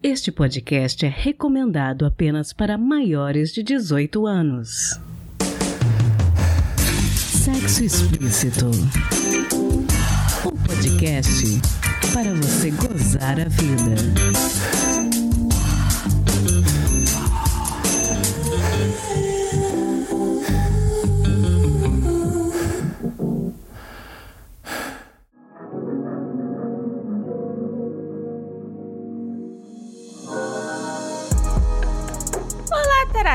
Este podcast é recomendado apenas para maiores de 18 anos. Sexo Explícito. Um podcast para você gozar a vida.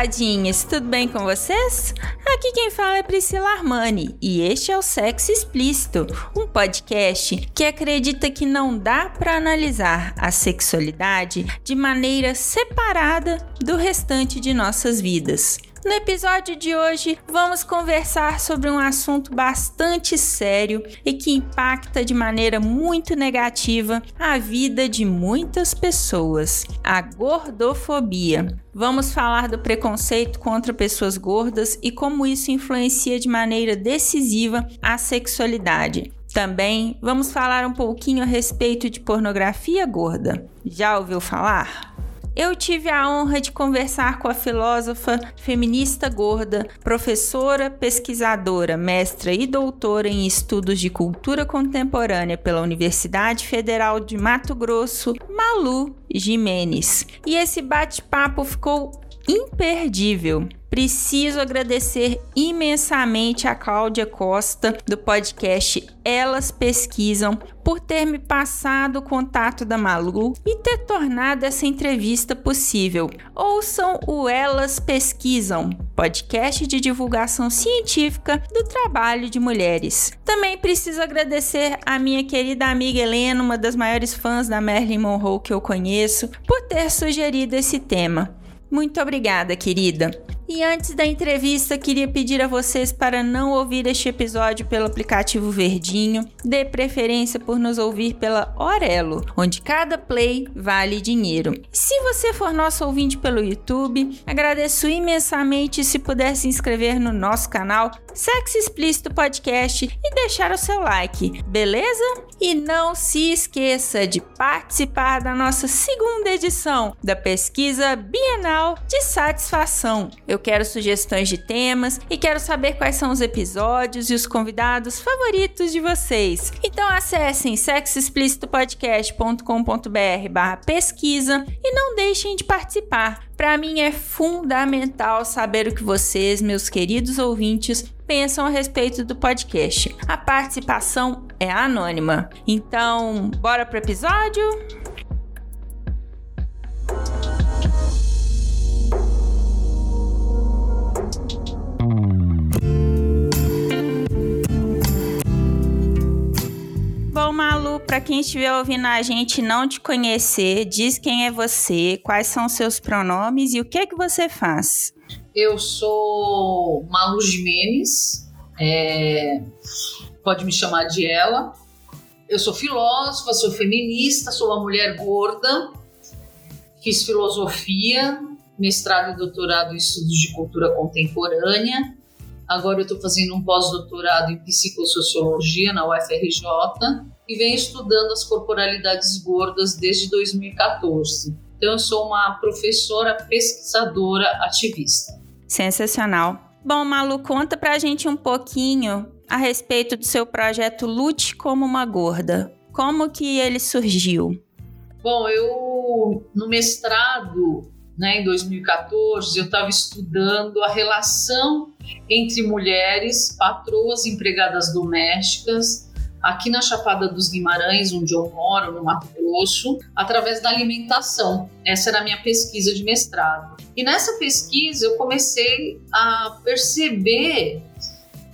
Namoradinhas, tudo bem com vocês? Aqui quem fala é Priscila Armani e este é o Sexo Explícito, um podcast que acredita que não dá para analisar a sexualidade de maneira separada do restante de nossas vidas. No episódio de hoje, vamos conversar sobre um assunto bastante sério e que impacta de maneira muito negativa a vida de muitas pessoas: a gordofobia. Vamos falar do preconceito contra pessoas gordas e como isso influencia de maneira decisiva a sexualidade. Também vamos falar um pouquinho a respeito de pornografia gorda. Já ouviu falar? Eu tive a honra de conversar com a filósofa feminista gorda, professora, pesquisadora, mestra e doutora em estudos de cultura contemporânea pela Universidade Federal de Mato Grosso, Malu Jimenez. E esse bate-papo ficou imperdível. Preciso agradecer imensamente a Cláudia Costa do podcast Elas Pesquisam por ter me passado o contato da Malu e ter tornado essa entrevista possível. Ouçam o Elas Pesquisam, podcast de divulgação científica do trabalho de mulheres. Também preciso agradecer a minha querida amiga Helena, uma das maiores fãs da Marilyn Monroe que eu conheço, por ter sugerido esse tema. Muito obrigada, querida. E antes da entrevista, queria pedir a vocês para não ouvir este episódio pelo aplicativo Verdinho, dê preferência por nos ouvir pela Orelo, onde cada play vale dinheiro. Se você for nosso ouvinte pelo YouTube, agradeço imensamente se puder se inscrever no nosso canal Sexo Explícito Podcast e deixar o seu like, beleza? E não se esqueça de participar da nossa segunda edição da pesquisa Bienal de Satisfação. Eu quero sugestões de temas e quero saber quais são os episódios e os convidados favoritos de vocês. Então acessem sexoexplicitopodcast.com.br barra pesquisa e não deixem de participar. Para mim é fundamental saber o que vocês, meus queridos ouvintes, pensam a respeito do podcast. A participação é anônima. Então, bora pro episódio? Bom, Malu, para quem estiver ouvindo a gente não te conhecer, diz quem é você, quais são seus pronomes e o que é que você faz. Eu sou Malu Jimenez, é, pode me chamar de ela. Eu sou filósofa, sou feminista, sou uma mulher gorda, fiz filosofia, mestrado e doutorado em estudos de cultura contemporânea Agora eu estou fazendo um pós-doutorado em psicossociologia na UFRJ e venho estudando as corporalidades gordas desde 2014. Então eu sou uma professora, pesquisadora, ativista. Sensacional. Bom, Malu, conta pra gente um pouquinho a respeito do seu projeto Lute como uma gorda. Como que ele surgiu? Bom, eu no mestrado né, em 2014, eu estava estudando a relação entre mulheres, patroas, empregadas domésticas, aqui na Chapada dos Guimarães, onde eu moro, no Mato Grosso, através da alimentação. Essa era a minha pesquisa de mestrado. E nessa pesquisa eu comecei a perceber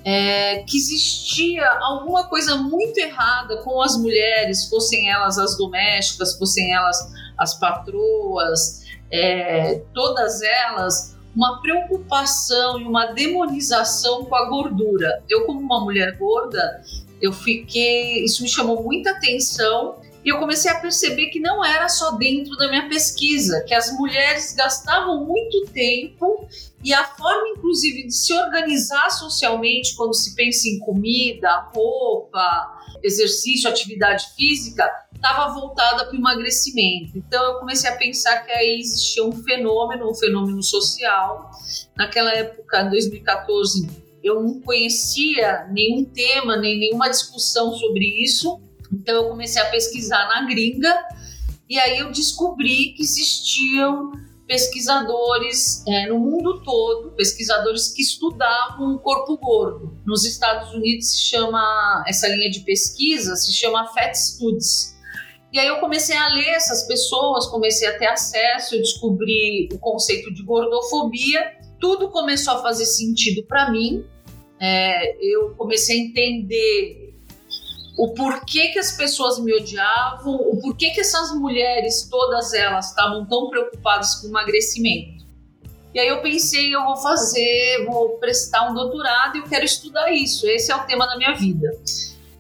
é, que existia alguma coisa muito errada com as mulheres, fossem elas as domésticas, fossem elas as patroas, é, todas elas uma preocupação e uma demonização com a gordura. Eu, como uma mulher gorda, eu fiquei. Isso me chamou muita atenção e eu comecei a perceber que não era só dentro da minha pesquisa, que as mulheres gastavam muito tempo e a forma, inclusive, de se organizar socialmente quando se pensa em comida, roupa, exercício, atividade física, estava voltada para o emagrecimento. Então eu comecei a pensar que aí existia um fenômeno, um fenômeno social. Naquela época, em 2014, eu não conhecia nenhum tema, nem nenhuma discussão sobre isso. Então eu comecei a pesquisar na gringa e aí eu descobri que existiam pesquisadores é, no mundo todo, pesquisadores que estudavam o corpo gordo. Nos Estados Unidos se chama essa linha de pesquisa se chama Fat Studies. E aí eu comecei a ler essas pessoas, comecei a ter acesso, eu descobri o conceito de gordofobia. Tudo começou a fazer sentido para mim. É, eu comecei a entender o porquê que as pessoas me odiavam, o porquê que essas mulheres, todas elas, estavam tão preocupadas com emagrecimento. E aí eu pensei, eu vou fazer, vou prestar um doutorado e eu quero estudar isso. Esse é o tema da minha vida.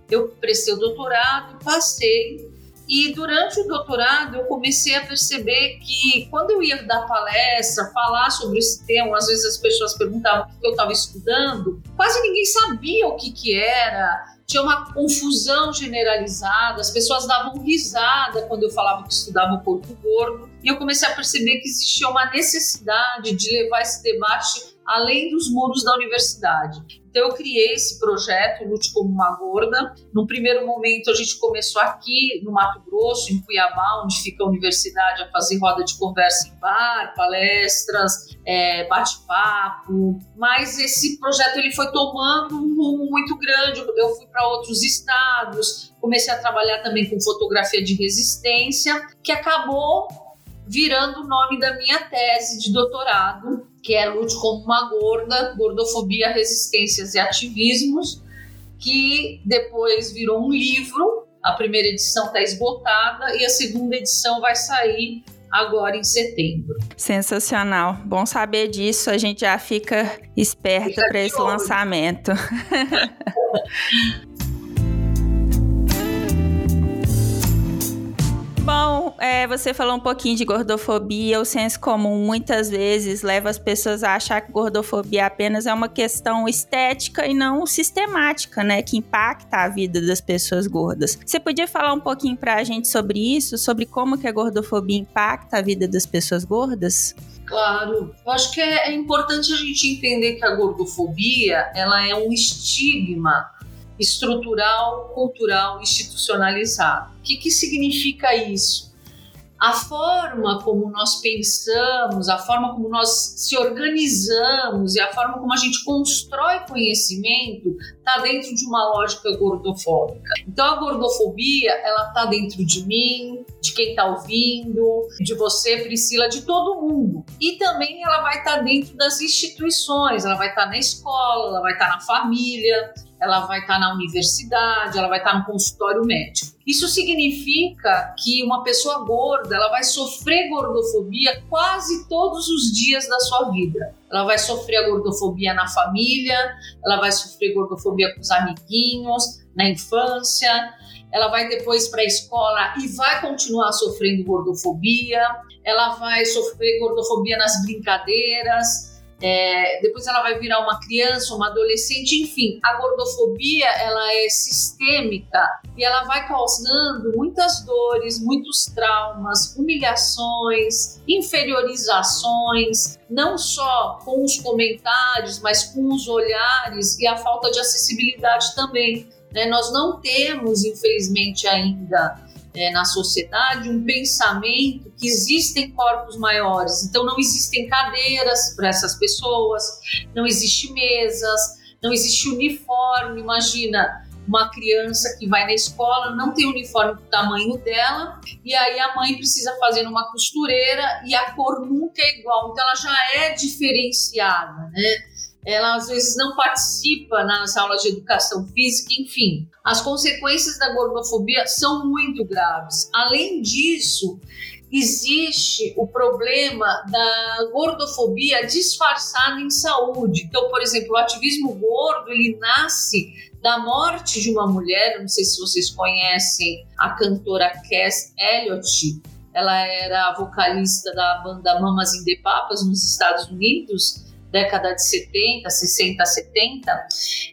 Eu prestei o doutorado, passei, e durante o doutorado eu comecei a perceber que quando eu ia dar palestra, falar sobre esse tema, às vezes as pessoas perguntavam o que eu estava estudando, quase ninguém sabia o que, que era. Tinha uma confusão generalizada, as pessoas davam risada quando eu falava que estudava o corpo gordo, e eu comecei a perceber que existia uma necessidade de levar esse debate além dos muros da universidade. Então eu criei esse projeto, Lute como uma Gorda. Num primeiro momento a gente começou aqui no Mato Grosso, em Cuiabá, onde fica a universidade, a fazer roda de conversa em bar, palestras, é, bate-papo. Mas esse projeto ele foi tomando um rumo muito grande. Eu fui para outros estados, comecei a trabalhar também com fotografia de resistência, que acabou virando o nome da minha tese de doutorado, que é Lute como uma Gorda, Gordofobia, Resistências e Ativismos, que depois virou um livro. A primeira edição está esgotada e a segunda edição vai sair agora em setembro. Sensacional. Bom saber disso, a gente já fica esperta para esse lançamento. Bom, é, você falou um pouquinho de gordofobia. O senso comum muitas vezes leva as pessoas a achar que gordofobia apenas é uma questão estética e não sistemática, né? Que impacta a vida das pessoas gordas. Você podia falar um pouquinho pra gente sobre isso? Sobre como que a gordofobia impacta a vida das pessoas gordas? Claro, eu acho que é, é importante a gente entender que a gordofobia ela é um estigma estrutural, cultural, institucionalizado. O que, que significa isso? A forma como nós pensamos, a forma como nós se organizamos e a forma como a gente constrói conhecimento está dentro de uma lógica gordofóbica. Então a gordofobia ela está dentro de mim, de quem está ouvindo, de você, Priscila, de todo mundo. E também ela vai estar tá dentro das instituições, ela vai estar tá na escola, ela vai estar tá na família, ela vai estar na universidade, ela vai estar no consultório médico. Isso significa que uma pessoa gorda, ela vai sofrer gordofobia quase todos os dias da sua vida. Ela vai sofrer a gordofobia na família, ela vai sofrer gordofobia com os amiguinhos, na infância, ela vai depois para a escola e vai continuar sofrendo gordofobia, ela vai sofrer gordofobia nas brincadeiras, é, depois ela vai virar uma criança, uma adolescente, enfim, a gordofobia ela é sistêmica e ela vai causando muitas dores, muitos traumas, humilhações, inferiorizações, não só com os comentários, mas com os olhares e a falta de acessibilidade também. Né? Nós não temos, infelizmente, ainda é, na sociedade um pensamento que existem corpos maiores, então não existem cadeiras para essas pessoas, não existe mesas, não existe uniforme. Imagina uma criança que vai na escola, não tem uniforme do tamanho dela, e aí a mãe precisa fazer numa costureira e a cor nunca é igual, então ela já é diferenciada, né? Ela às vezes não participa nas aulas de educação física, enfim. As consequências da gordofobia são muito graves. Além disso, existe o problema da gordofobia disfarçada em saúde. Então, por exemplo, o ativismo gordo, ele nasce da morte de uma mulher, não sei se vocês conhecem a cantora Cass Elliot, ela era vocalista da banda Mamas in the Papas nos Estados Unidos, década de 70, 60, 70,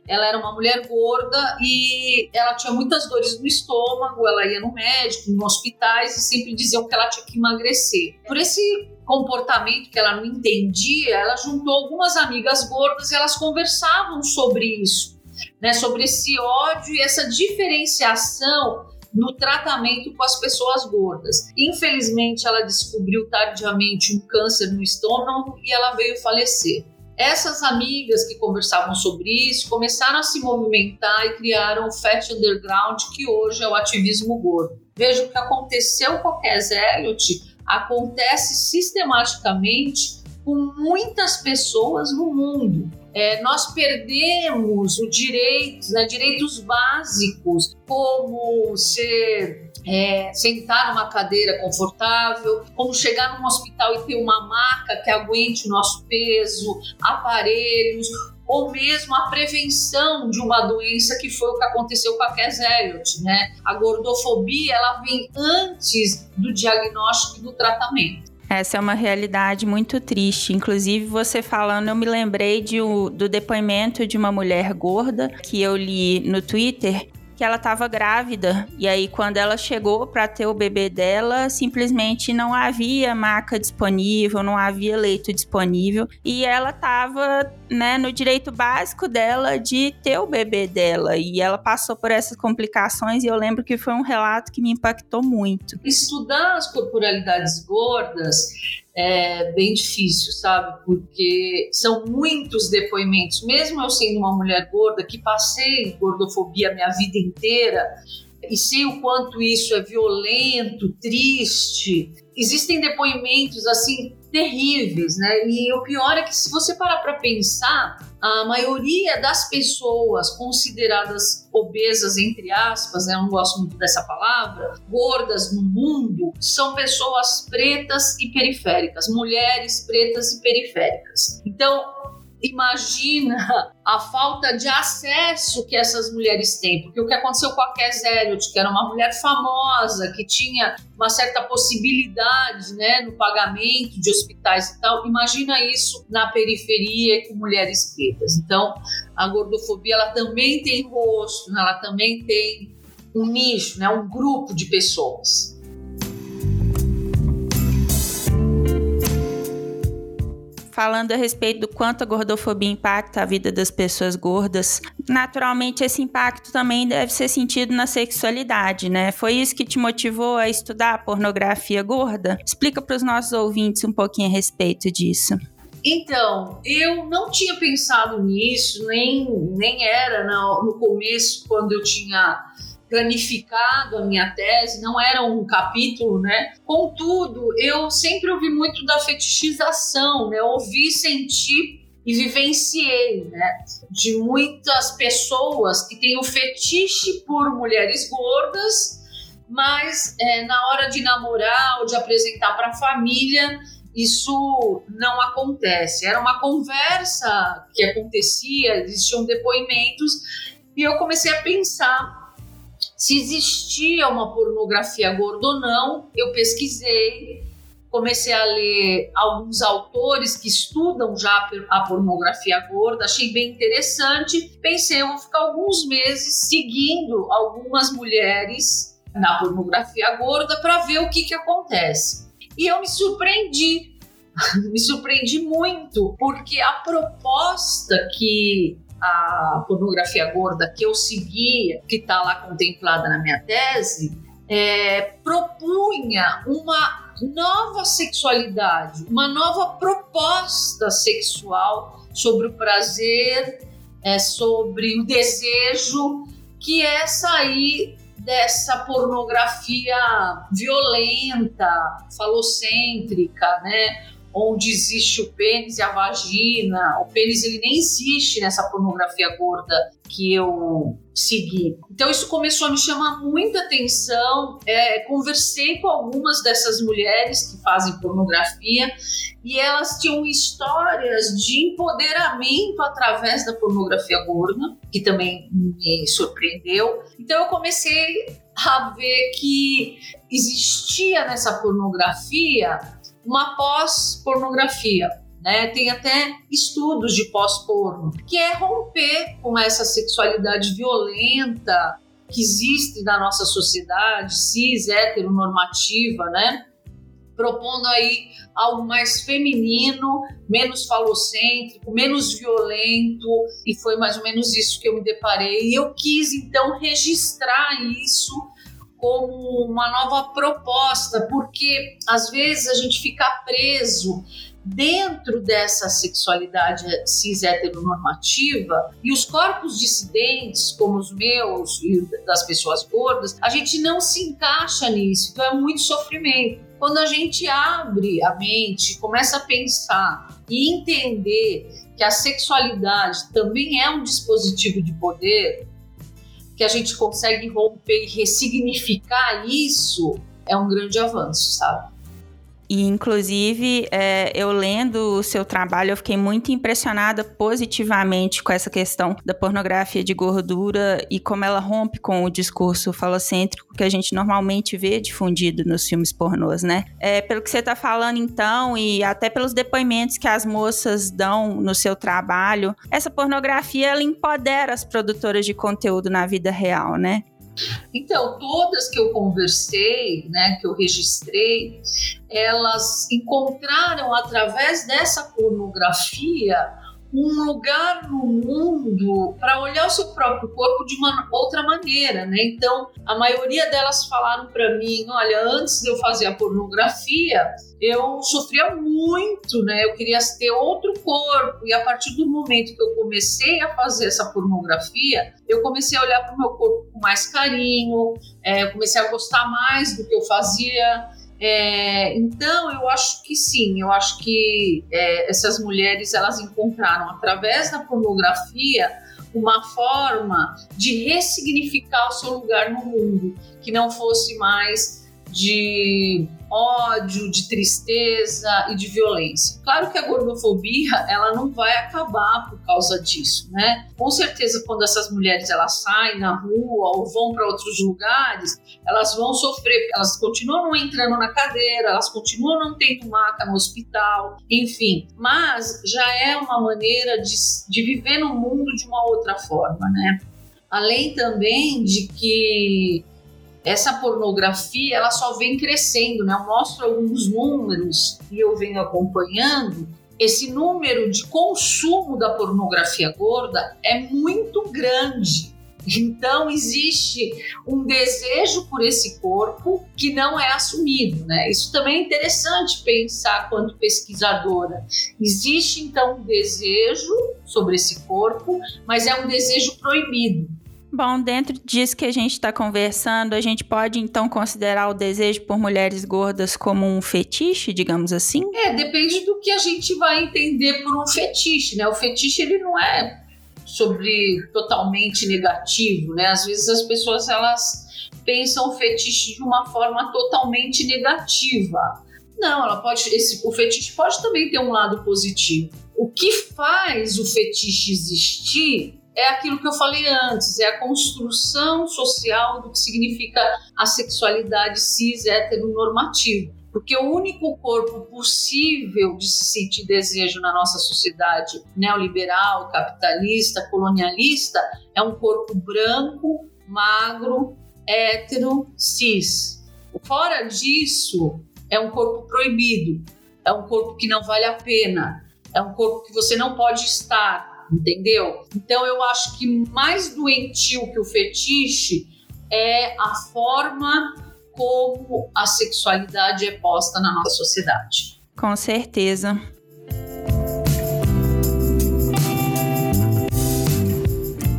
ela era uma mulher gorda e ela tinha muitas dores no estômago, ela ia no médico, em hospitais e sempre diziam que ela tinha que emagrecer. Por esse comportamento que ela não entendia, ela juntou algumas amigas gordas e elas conversavam sobre isso, né, sobre esse ódio e essa diferenciação no tratamento com as pessoas gordas. Infelizmente, ela descobriu tardiamente um câncer no estômago e ela veio falecer. Essas amigas que conversavam sobre isso começaram a se movimentar e criaram o Fat Underground, que hoje é o ativismo gordo. Veja o que aconteceu com a Cass Elliot, acontece sistematicamente com muitas pessoas no mundo. É, nós perdemos o direito, né, direitos básicos, como ser é, sentar numa cadeira confortável, como chegar num hospital e ter uma maca que aguente o nosso peso, aparelhos, ou mesmo a prevenção de uma doença que foi o que aconteceu com a Cass Elliot, né? A gordofobia, ela vem antes do diagnóstico e do tratamento. Essa é uma realidade muito triste. Inclusive, você falando, eu me lembrei de, do depoimento de uma mulher gorda que eu li no Twitter que ela estava grávida. E aí, quando ela chegou para ter o bebê dela, simplesmente não havia maca disponível, não havia leito disponível. E ela estava né, no direito básico dela de ter o bebê dela. E ela passou por essas complicações. E eu lembro que foi um relato que me impactou muito. Estudar as corporalidades gordas é bem difícil, sabe? Porque são muitos depoimentos. Mesmo eu sendo uma mulher gorda, que passei gordofobia a minha vida inteira, e sei o quanto isso é violento, triste. Existem depoimentos assim terríveis, né? E o pior é que se você parar para pensar, a maioria das pessoas consideradas obesas, entre aspas, né, eu não gosto muito dessa palavra, gordas no mundo, são pessoas pretas e periféricas, mulheres pretas e periféricas. Então, imagina a falta de acesso que essas mulheres têm, porque o que aconteceu com a Cass Elliot, que era uma mulher famosa, que tinha uma certa possibilidade né, no pagamento de hospitais e tal, imagina isso na periferia com mulheres pretas. Então, a gordofobia ela também tem rosto, ela também tem um nicho, né, um grupo de pessoas. Falando a respeito do quanto a gordofobia impacta a vida das pessoas gordas, naturalmente esse impacto também deve ser sentido na sexualidade, né? Foi isso que te motivou a estudar pornografia gorda? Explica para os nossos ouvintes um pouquinho a respeito disso. Então, eu não tinha pensado nisso, nem, nem era no, no começo, quando eu tinha planificado a minha tese, não era um capítulo, né? Contudo, eu sempre ouvi muito da fetichização, né? Ouvi, senti e vivenciei, né? De muitas pessoas que têm o fetiche por mulheres gordas, mas é, na hora de namorar ou de apresentar para a família, isso não acontece. Era uma conversa que acontecia, existiam depoimentos, e eu comecei a pensar se existia uma pornografia gorda ou não. Eu pesquisei, comecei a ler alguns autores que estudam já a pornografia gorda, achei bem interessante. Pensei, eu vou ficar alguns meses seguindo algumas mulheres na pornografia gorda para ver o que, que acontece. E eu me surpreendi, me surpreendi muito, porque a proposta que a pornografia gorda que eu segui, que está lá contemplada na minha tese, é, propunha uma nova sexualidade, uma nova proposta sexual sobre o prazer, é, sobre o desejo, que é sair dessa pornografia violenta, falocêntrica, né? Onde existe o pênis e a vagina. O pênis ele nem existe nessa pornografia gorda que eu segui. Então isso começou a me chamar muita atenção. É, conversei com algumas dessas mulheres que fazem pornografia e elas tinham histórias de empoderamento através da pornografia gorda, que também me surpreendeu. Então eu comecei a ver que existia nessa pornografia uma pós-pornografia. né? Tem até estudos de pós-porno, que é romper com essa sexualidade violenta que existe na nossa sociedade, cis, heteronormativa, né? Propondo aí algo mais feminino, menos falocêntrico, menos violento, e foi mais ou menos isso que eu me deparei. E eu quis então registrar isso como uma nova proposta, porque às vezes a gente fica preso dentro dessa sexualidade cis heteronormativa e os corpos dissidentes, como os meus e das pessoas gordas, a gente não se encaixa nisso, então é muito sofrimento. Quando a gente abre a mente, começa a pensar e entender que a sexualidade também é um dispositivo de poder, que a gente consegue romper e ressignificar isso, é um grande avanço, sabe? E, inclusive, é, eu lendo o seu trabalho, eu fiquei muito impressionada positivamente com essa questão da pornografia de gordura e como ela rompe com o discurso falocêntrico que a gente normalmente vê difundido nos filmes pornôs, né? É, pelo que você está falando, então, e até pelos depoimentos que as moças dão no seu trabalho, essa pornografia, ela empodera as produtoras de conteúdo na vida real, né? Então, todas que eu conversei, né, que eu registrei, elas encontraram através dessa pornografia um lugar no mundo para olhar o seu próprio corpo de uma outra maneira, né? Então, a maioria delas falaram para mim, olha, antes de eu fazer a pornografia, eu sofria muito, né? Eu queria ter outro corpo e a partir do momento que eu comecei a fazer essa pornografia, eu comecei a olhar para o meu corpo com mais carinho, é, comecei a gostar mais do que eu fazia. É, então eu acho que sim, eu acho que é, essas mulheres elas encontraram através da pornografia uma forma de ressignificar o seu lugar no mundo, que não fosse mais de ódio, de tristeza e de violência. Claro que a gordofobia ela não vai acabar por causa disso, né? Com certeza quando essas mulheres elas saem na rua ou vão para outros lugares, elas vão sofrer, elas continuam entrando na cadeira, elas continuam não tendo maca no hospital, enfim. Mas já é uma maneira de, de viver no mundo de uma outra forma, né? Além também de que essa pornografia ela só vem crescendo, né? Eu mostro alguns números e eu venho acompanhando. Esse número de consumo da pornografia gorda é muito grande. Então existe um desejo por esse corpo que não é assumido, né? Isso também é interessante pensar quanto pesquisadora. Existe então um desejo sobre esse corpo, mas é um desejo proibido. Bom, dentro disso que a gente está conversando, a gente pode então considerar o desejo por mulheres gordas como um fetiche, digamos assim? É, depende do que a gente vai entender por um fetiche, né? O fetiche ele não é sobre totalmente negativo, né? Às vezes as pessoas elas pensam o fetiche de uma forma totalmente negativa. Não, ela pode, esse, o fetiche pode também ter um lado positivo. O que faz o fetiche existir é aquilo que eu falei antes, é a construção social do que significa a sexualidade cis heteronormativa. Porque o único corpo possível de se sentir desejo na nossa sociedade neoliberal, capitalista, colonialista é um corpo branco, magro, hétero, cis. Fora disso, é um corpo proibido, é um corpo que não vale a pena, é um corpo que você não pode estar, entendeu? Então eu acho que mais doentio que o fetiche é a forma como a sexualidade é posta na nossa sociedade. Com certeza.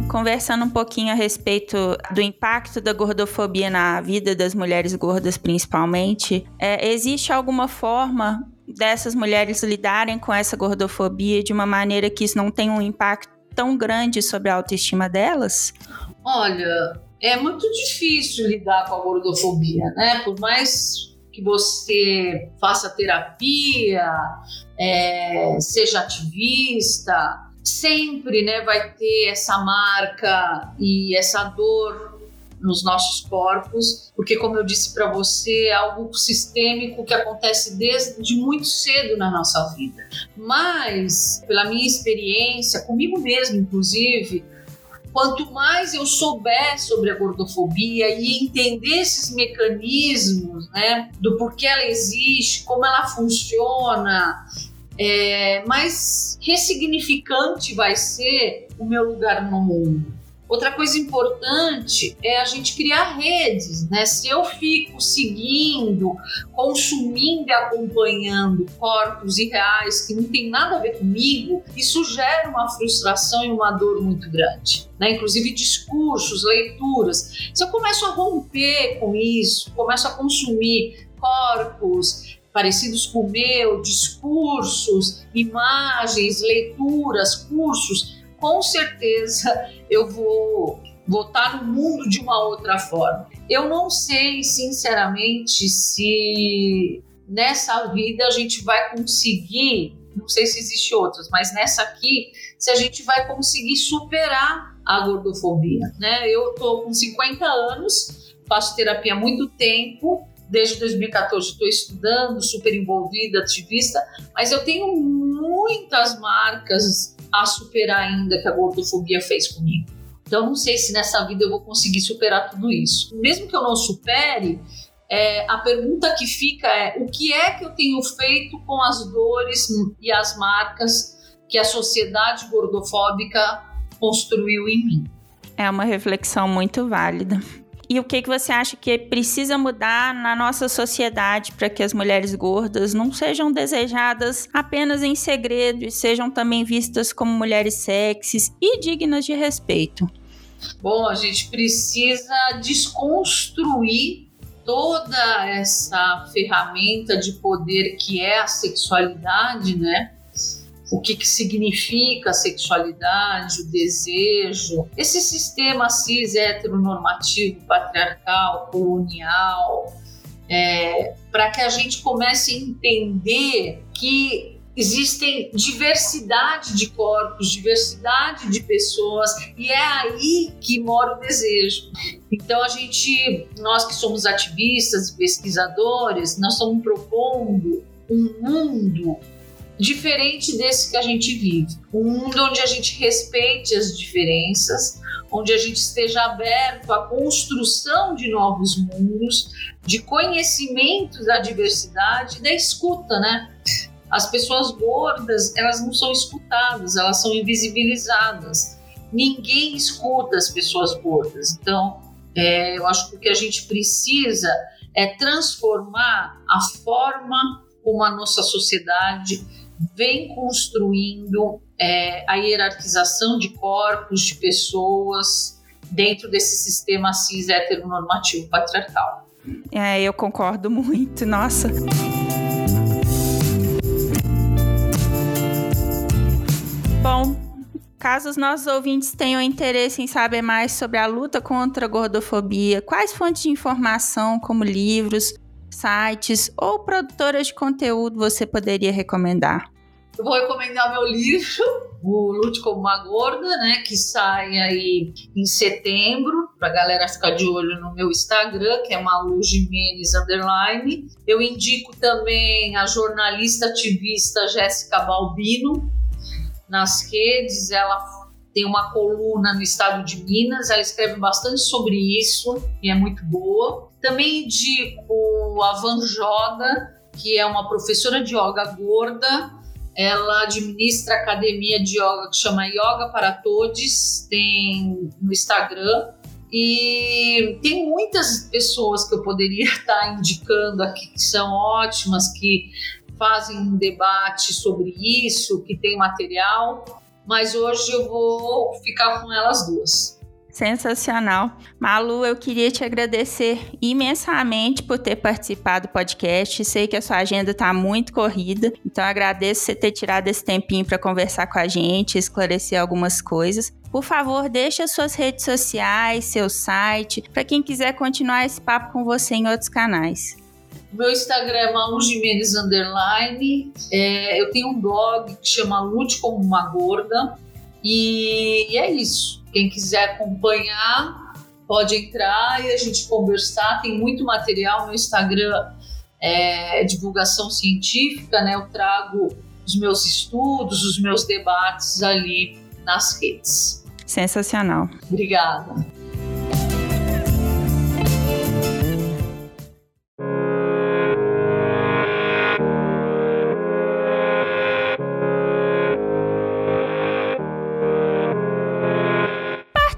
Conversando um pouquinho a respeito do impacto da gordofobia na vida das mulheres gordas, principalmente, é, existe alguma forma dessas mulheres lidarem com essa gordofobia de uma maneira que isso não tenha um impacto tão grande sobre a autoestima delas? Olha, é muito difícil lidar com a gordofobia, né? Por mais que você faça terapia, é, seja ativista, sempre né, vai ter essa marca e essa dor nos nossos corpos, porque, como eu disse para você, é algo sistêmico que acontece desde muito cedo na nossa vida. Mas, pela minha experiência, comigo mesmo, inclusive, quanto mais eu souber sobre a gordofobia e entender esses mecanismos, né, do porquê ela existe, como ela funciona, é, mais ressignificante vai ser o meu lugar no mundo. Outra coisa importante é a gente criar redes, né? Se eu fico seguindo, consumindo e acompanhando corpos irreais que não tem nada a ver comigo, isso gera uma frustração e uma dor muito grande. Né? Inclusive discursos, leituras. Se eu começo a romper com isso, começo a consumir corpos parecidos com o meu, discursos, imagens, leituras, cursos, com certeza eu vou votar no mundo de uma outra forma. Eu não sei, sinceramente, se nessa vida a gente vai conseguir, não sei se existe outras, mas nessa aqui, se a gente vai conseguir superar a gordofobia, né? Eu tô com 50 anos, faço terapia há muito tempo, desde 2014 estou estudando, super envolvida, ativista, mas eu tenho muitas marcas a superar ainda que a gordofobia fez comigo. Então, não sei se nessa vida eu vou conseguir superar tudo isso. Mesmo que eu não supere, é, a pergunta que fica é: o que é que eu tenho feito com as dores e as marcas que a sociedade gordofóbica construiu em mim? É uma reflexão muito válida. E o que, que você acha que precisa mudar na nossa sociedade para que as mulheres gordas não sejam desejadas apenas em segredo e sejam também vistas como mulheres sexys e dignas de respeito? Bom, a gente precisa desconstruir toda essa ferramenta de poder que é a sexualidade, né? O que, que significa a sexualidade, o desejo, esse sistema cis heteronormativo, patriarcal, colonial, é, para que a gente comece a entender que existem diversidade de corpos, diversidade de pessoas e é aí que mora o desejo. Então a gente, nós que somos ativistas pesquisadores, nós estamos propondo um mundo diferente desse que a gente vive. Um mundo onde a gente respeite as diferenças, onde a gente esteja aberto à construção de novos mundos, de conhecimento da diversidade, da escuta, né? As pessoas gordas, elas não são escutadas, elas são invisibilizadas. Ninguém escuta as pessoas gordas. Então, é, eu acho que o que a gente precisa é transformar a forma como a nossa sociedade vem construindo é, a hierarquização de corpos, de pessoas dentro desse sistema cis heteronormativo patriarcal. É, eu concordo muito, nossa. Bom, caso os nossos ouvintes tenham interesse em saber mais sobre a luta contra a gordofobia, quais fontes de informação, como livros, sites ou produtoras de conteúdo você poderia recomendar? Eu vou recomendar meu livro, o Lute como uma Gorda, né, que sai aí em setembro, pra galera ficar de olho no meu Instagram, que é Malu Jimenez Underline. Eu indico também a jornalista ativista Jéssica Balbino nas redes, ela tem uma coluna no estado de Minas, ela escreve bastante sobre isso e é muito boa. Também indico a Van Joda, que é uma professora de yoga gorda. Ela administra a academia de yoga que chama Yoga para Todos, tem no Instagram. E tem muitas pessoas que eu poderia estar indicando aqui que são ótimas, que fazem um debate sobre isso, que tem material, mas hoje eu vou ficar com elas duas. Sensacional. Malu, eu queria te agradecer imensamente por ter participado do podcast. Sei que a sua agenda está muito corrida, então agradeço você ter tirado esse tempinho para conversar com a gente, esclarecer algumas coisas. Por favor, deixe as suas redes sociais, seu site, para quem quiser continuar esse papo com você em outros canais. Meu Instagram é Malu Jimenez Underline. É, eu tenho um blog que chama Lute como uma Gorda. E, e é isso. Quem quiser acompanhar, pode entrar e a gente conversar. Tem muito material no Instagram, é, divulgação científica, né? Eu trago os meus estudos, os meus debates ali nas redes. Sensacional. Obrigada.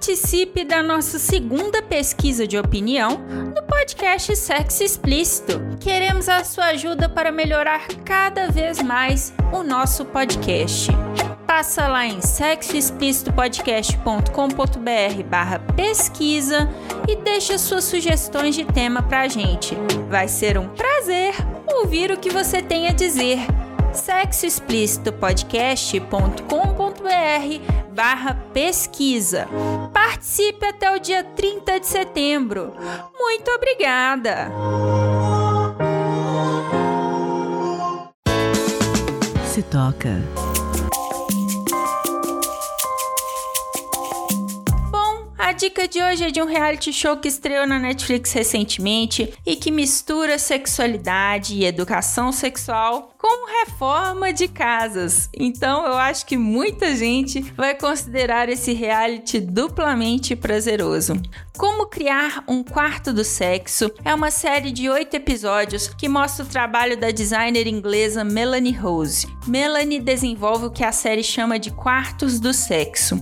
Participe da nossa segunda pesquisa de opinião no podcast Sexo Explícito. Queremos a sua ajuda para melhorar cada vez mais o nosso podcast. Passa lá em sexoexplicitopodcast.com.br barra pesquisa e deixa suas sugestões de tema pra gente. Vai ser um prazer ouvir o que você tem a dizer sexoexplicitopodcast.com.br barra pesquisa. Participe até o dia 30 de setembro. Muito obrigada! Se toca. Dica de hoje é de um reality show que estreou na Netflix recentemente e que mistura sexualidade e educação sexual com reforma de casas. Então eu acho que muita gente vai considerar esse reality duplamente prazeroso. Como Criar um Quarto do Sexo é uma série de oito episódios que mostra o trabalho da designer inglesa Melanie Rose. Melanie desenvolve o que a série chama de quartos do sexo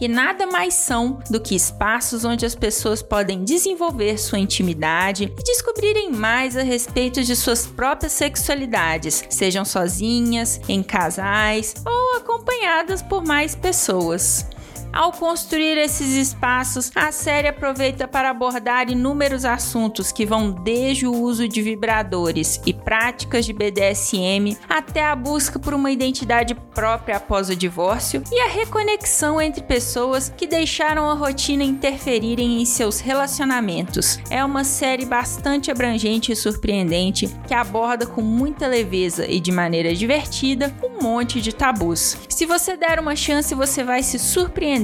que nada mais são do que espaços onde as pessoas podem desenvolver sua intimidade e descobrirem mais a respeito de suas próprias sexualidades, sejam sozinhas, em casais ou acompanhadas por mais pessoas. Ao construir esses espaços, a série aproveita para abordar inúmeros assuntos que vão desde o uso de vibradores e práticas de BDSM até a busca por uma identidade própria após o divórcio e a reconexão entre pessoas que deixaram a rotina interferirem em seus relacionamentos. É uma série bastante abrangente e surpreendente que aborda com muita leveza e de maneira divertida um monte de tabus. Se você der uma chance, você vai se surpreender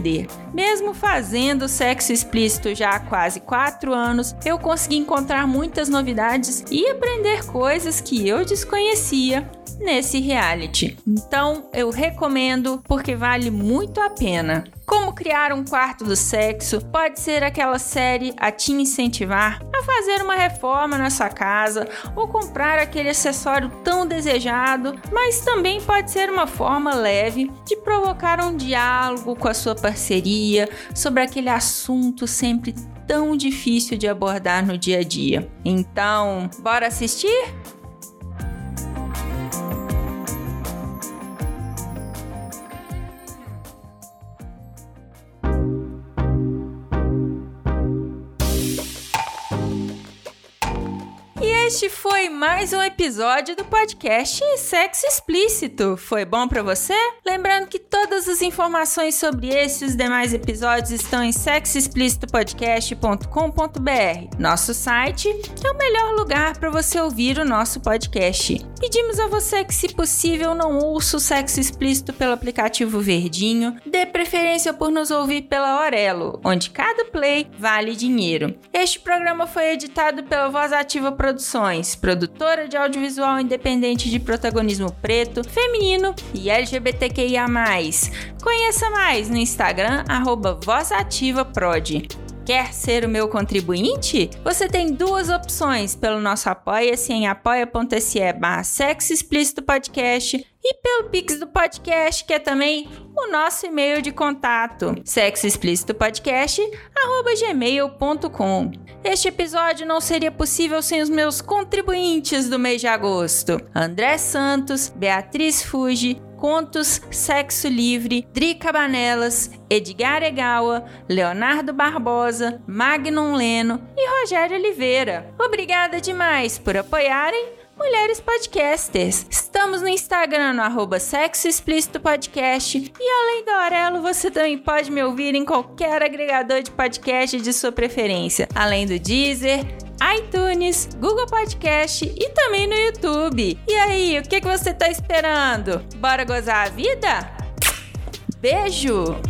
mesmo fazendo sexo explícito já há quase 4 anos, eu consegui encontrar muitas novidades e aprender coisas que eu desconhecia nesse reality. Então eu recomendo porque vale muito a pena. Como criar um quarto do sexo pode ser aquela série a te incentivar a fazer uma reforma na sua casa ou comprar aquele acessório tão desejado, mas também pode ser uma forma leve de provocar um diálogo com a sua parceria sobre aquele assunto sempre tão difícil de abordar no dia a dia. Então, bora assistir? Este foi mais um episódio do podcast Sexo Explícito. Foi bom para você? Lembrando que todas as informações sobre esse e os demais episódios estão em sexoexplicitopodcast.com.br. Nosso site é o melhor lugar para você ouvir o nosso podcast. Pedimos a você que, se possível, não ouça o Sexo Explícito pelo aplicativo Verdinho, dê preferência por nos ouvir pela Orelo, onde cada play vale dinheiro. Este programa foi editado pela Voz Ativa Produções Produtora de audiovisual independente de protagonismo preto, feminino e LGBTQIA+. Conheça mais no Instagram, arroba VozAtivaProd. Quer ser o meu contribuinte? Você tem duas opções pelo nosso apoia-se em apoia.se barra sexo explícito podcast e pelo Pix do podcast, que é também o nosso e-mail de contato, sexoexplicitopodcast.gmail.com. Este episódio não seria possível sem os meus contribuintes do mês de agosto: André Santos, Beatriz Fuji, Contos Sexo Livre, Dri Cabanelas, Edgar Egawa, Leonardo Barbosa, Magnum Leno e Rogério Oliveira. Obrigada demais por apoiarem Mulheres Podcasters. Estamos no Instagram, no arroba Sexo Explícito Podcast. E além do Aurelo, você também pode me ouvir em qualquer agregador de podcast de sua preferência. Além do Deezer, iTunes, Google Podcast e também no YouTube. E aí, o que, que você está esperando? Bora gozar a vida? Beijo!